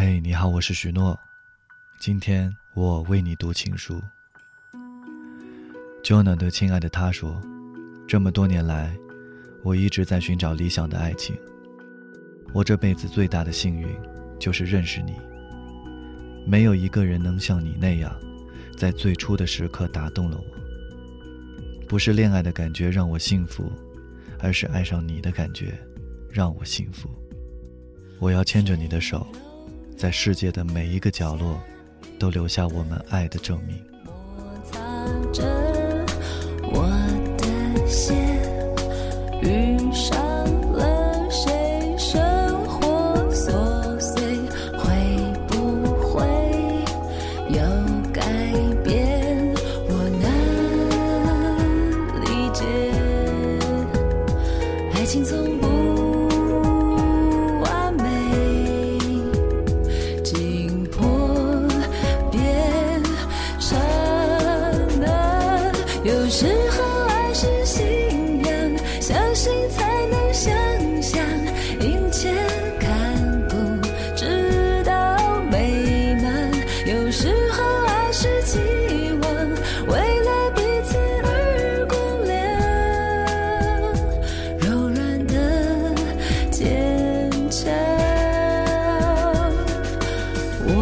嘿，你好，我是许诺。今天我为你读情书。Jonah 的亲爱的他说：“这么多年来，我一直在寻找理想的爱情。我这辈子最大的幸运，就是认识你。没有一个人能像你那样，在最初的时刻打动了我。不是恋爱的感觉让我幸福，而是爱上你的感觉，让我幸福。我要牵着你的手。”在世界的每一个角落，都留下我们爱的证明。我的心，遇上有时候爱是信仰，相信才能想象，迎接看不直到美满。有时候爱是期望，为了彼此而光亮，柔软的坚强。我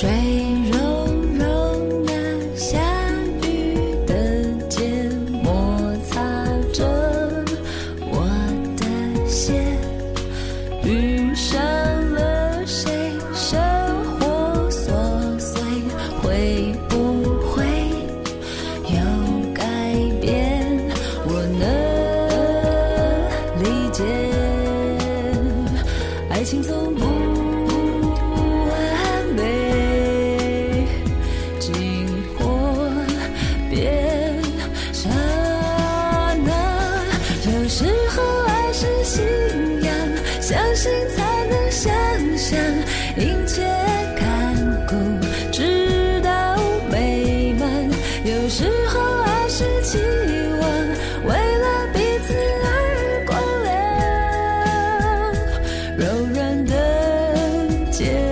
水柔柔呀，下雨的天，摩擦着我的鞋。遇上了谁，生活琐碎会不会有改变？我能理解，爱情从不。心才能想象，一切看顾，直到美满。有时候爱是期望，为了彼此而光亮，柔软的结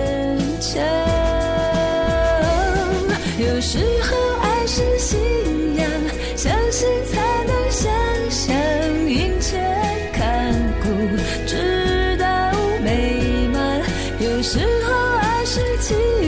时候，爱是情。